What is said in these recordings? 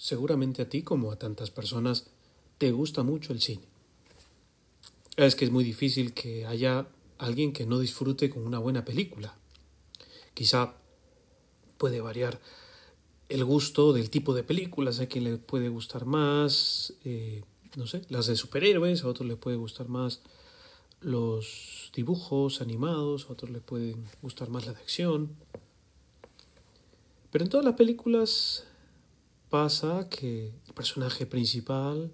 seguramente a ti como a tantas personas te gusta mucho el cine. Es que es muy difícil que haya alguien que no disfrute con una buena película. Quizá puede variar el gusto del tipo de películas, a quien le puede gustar más, eh, no sé, las de superhéroes, a otros le puede gustar más los dibujos animados, a otros le pueden gustar más la de acción. Pero en todas las películas pasa que el personaje principal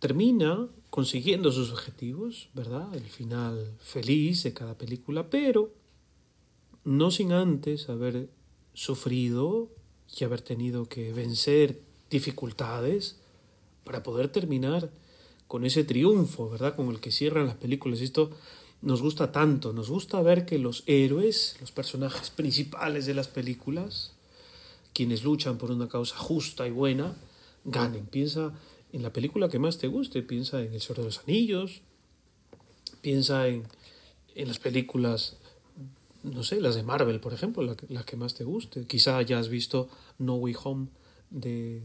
termina consiguiendo sus objetivos, ¿verdad? El final feliz de cada película, pero no sin antes haber sufrido y haber tenido que vencer dificultades para poder terminar con ese triunfo, ¿verdad? Con el que cierran las películas. Esto nos gusta tanto, nos gusta ver que los héroes, los personajes principales de las películas, quienes luchan por una causa justa y buena, ganen. Piensa en la película que más te guste, piensa en El Señor de los Anillos, piensa en, en las películas, no sé, las de Marvel, por ejemplo, la, la que más te guste. Quizá ya has visto No Way Home de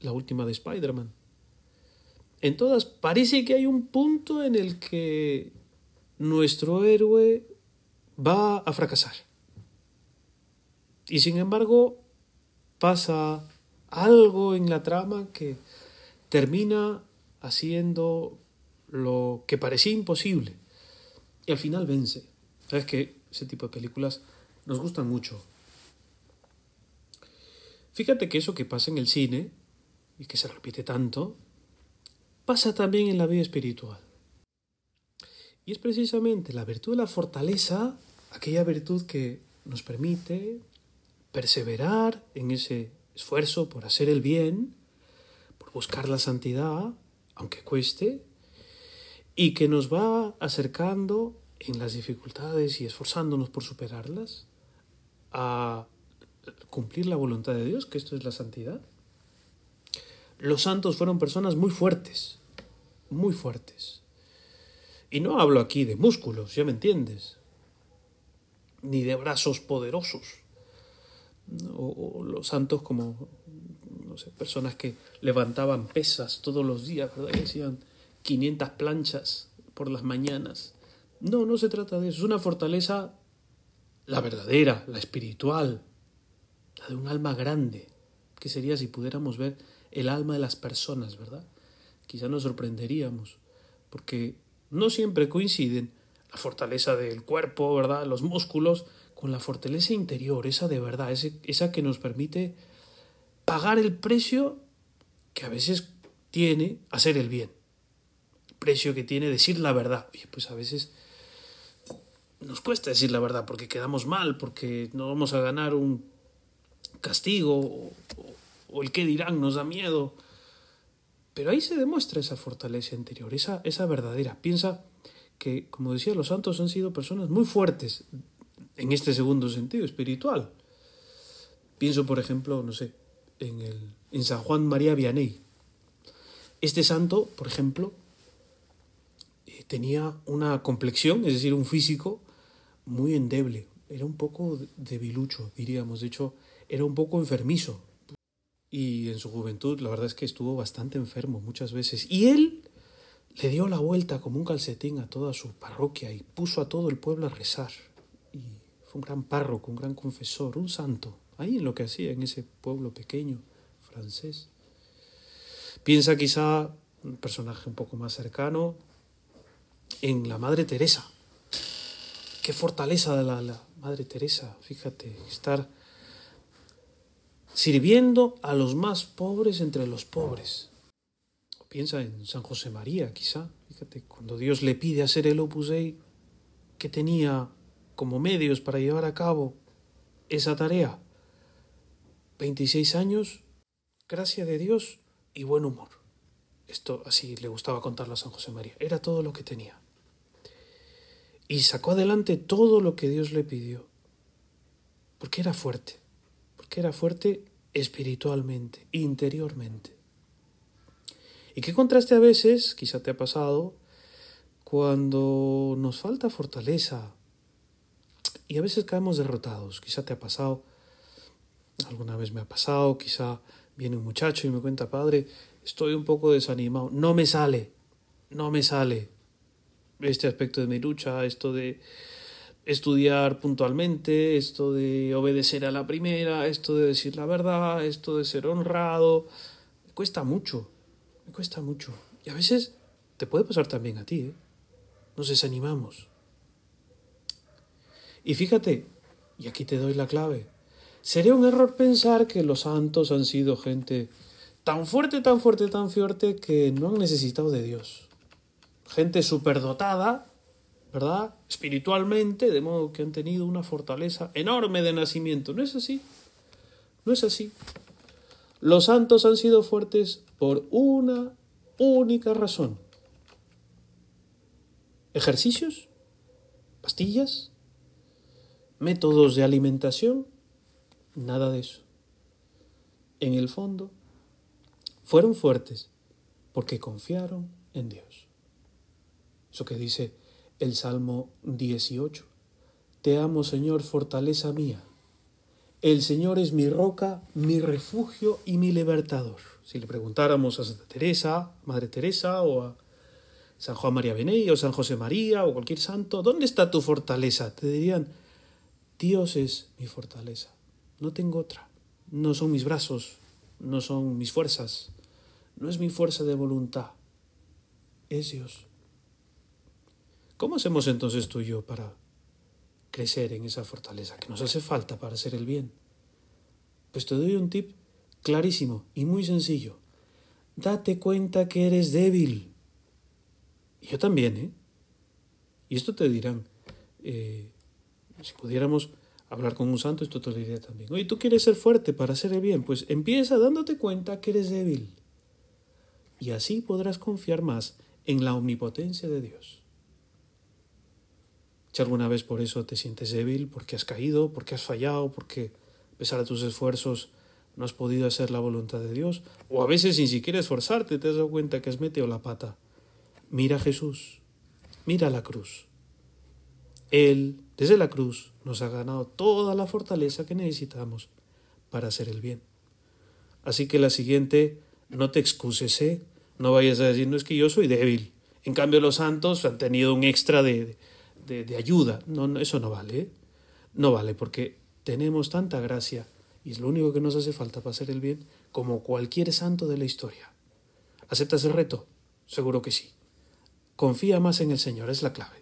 la última de Spider-Man. En todas parece que hay un punto en el que nuestro héroe va a fracasar. Y sin embargo pasa algo en la trama que termina haciendo lo que parecía imposible y al final vence. Sabes que ese tipo de películas nos gustan mucho. Fíjate que eso que pasa en el cine y que se repite tanto, pasa también en la vida espiritual. Y es precisamente la virtud de la fortaleza, aquella virtud que nos permite perseverar en ese esfuerzo por hacer el bien, por buscar la santidad, aunque cueste, y que nos va acercando en las dificultades y esforzándonos por superarlas a cumplir la voluntad de Dios, que esto es la santidad. Los santos fueron personas muy fuertes, muy fuertes. Y no hablo aquí de músculos, ya me entiendes, ni de brazos poderosos, o, los santos como, no sé, personas que levantaban pesas todos los días, ¿verdad? Que hacían 500 planchas por las mañanas. No, no se trata de eso, es una fortaleza, la verdadera, la espiritual, la de un alma grande, que sería si pudiéramos ver el alma de las personas, ¿verdad? Quizá nos sorprenderíamos, porque no siempre coinciden la fortaleza del cuerpo, ¿verdad? Los músculos, con la fortaleza interior, esa de verdad, esa que nos permite pagar el precio que a veces tiene hacer el bien, precio que tiene decir la verdad. Y pues a veces nos cuesta decir la verdad porque quedamos mal, porque no vamos a ganar un castigo o, o el qué dirán nos da miedo. Pero ahí se demuestra esa fortaleza interior, esa, esa verdadera. Piensa que, como decía, los santos han sido personas muy fuertes en este segundo sentido, espiritual. Pienso, por ejemplo, no sé, en, el, en San Juan María Vianney. Este santo, por ejemplo, eh, tenía una complexión, es decir, un físico muy endeble. Era un poco debilucho, diríamos. De hecho, era un poco enfermizo. Y en su juventud, la verdad es que estuvo bastante enfermo muchas veces. Y él le dio la vuelta como un calcetín a toda su parroquia y puso a todo el pueblo a rezar. Fue un gran párroco, un gran confesor, un santo, ahí en lo que hacía en ese pueblo pequeño francés. Piensa quizá un personaje un poco más cercano en la Madre Teresa. Qué fortaleza de la, Madre Teresa, fíjate, estar sirviendo a los más pobres entre los pobres. Piensa en San José María, quizá. Fíjate, cuando Dios le pide hacer el Opus Dei, que tenía como medios para llevar a cabo esa tarea. 26 años, gracia de Dios y buen humor. Esto así le gustaba contarlo a San José María. Era todo lo que tenía. Y sacó adelante todo lo que Dios le pidió. Porque era fuerte. Porque era fuerte espiritualmente, interiormente. Y qué contraste a veces, quizá te ha pasado, cuando nos falta fortaleza y a veces caemos derrotados. Quizá te ha pasado Alguna vez me ha pasado, quizá viene un muchacho y me cuenta, padre, estoy un poco desanimado, no me sale, no me sale este aspecto de mi lucha, esto de estudiar puntualmente, esto de obedecer a la primera, esto de decir la verdad, esto de ser honrado, me cuesta mucho, me cuesta mucho. Y a veces te puede pasar también a ti, ¿eh? Nos desanimamos. Y fíjate, y aquí te doy la clave, sería un error pensar que los santos han sido gente tan fuerte, tan fuerte, tan fuerte que no han necesitado de Dios. Gente superdotada, ¿verdad? Espiritualmente, de modo que han tenido una fortaleza enorme de nacimiento. ¿No es así? No es así. Los santos han sido fuertes por una única razón. ¿Ejercicios? ¿Pastillas? ¿Métodos de alimentación? Nada de eso. En el fondo, fueron fuertes porque confiaron en Dios. Eso que dice el Salmo 18. Te amo, Señor, fortaleza mía. El Señor es mi roca, mi refugio y mi libertador. Si le preguntáramos a Santa Teresa, Madre Teresa, o a San Juan María Beney, o San José María, o cualquier santo, ¿dónde está tu fortaleza? Te dirían, Dios es mi fortaleza. No tengo otra. No son mis brazos, no son mis fuerzas, no es mi fuerza de voluntad. Es Dios. ¿Cómo hacemos entonces tú y yo para crecer en esa fortaleza que nos hace falta para hacer el bien? Pues te doy un tip clarísimo y muy sencillo. Date cuenta que eres débil. Yo también, ¿eh? Y esto te dirán, eh, si pudiéramos hablar con un santo, esto te lo diría también. Oye, tú quieres ser fuerte para hacer el bien, pues empieza dándote cuenta que eres débil. Y así podrás confiar más en la omnipotencia de Dios. Si alguna vez por eso te sientes débil, porque has caído, porque has fallado, porque a pesar de tus esfuerzos no has podido hacer la voluntad de Dios, o a veces sin siquiera esforzarte te has cuenta que has metido la pata, mira a Jesús, mira la cruz. Él, desde la cruz, nos ha ganado toda la fortaleza que necesitamos para hacer el bien. Así que la siguiente, no te excuses, ¿eh? No vayas a decir, no es que yo soy débil. En cambio, los santos han tenido un extra de, de, ayuda. No, eso no vale. ¿eh? No vale porque tenemos tanta gracia y es lo único que nos hace falta para hacer el bien como cualquier santo de la historia. ¿Aceptas el reto? Seguro que sí. Confía más en el Señor, es la clave.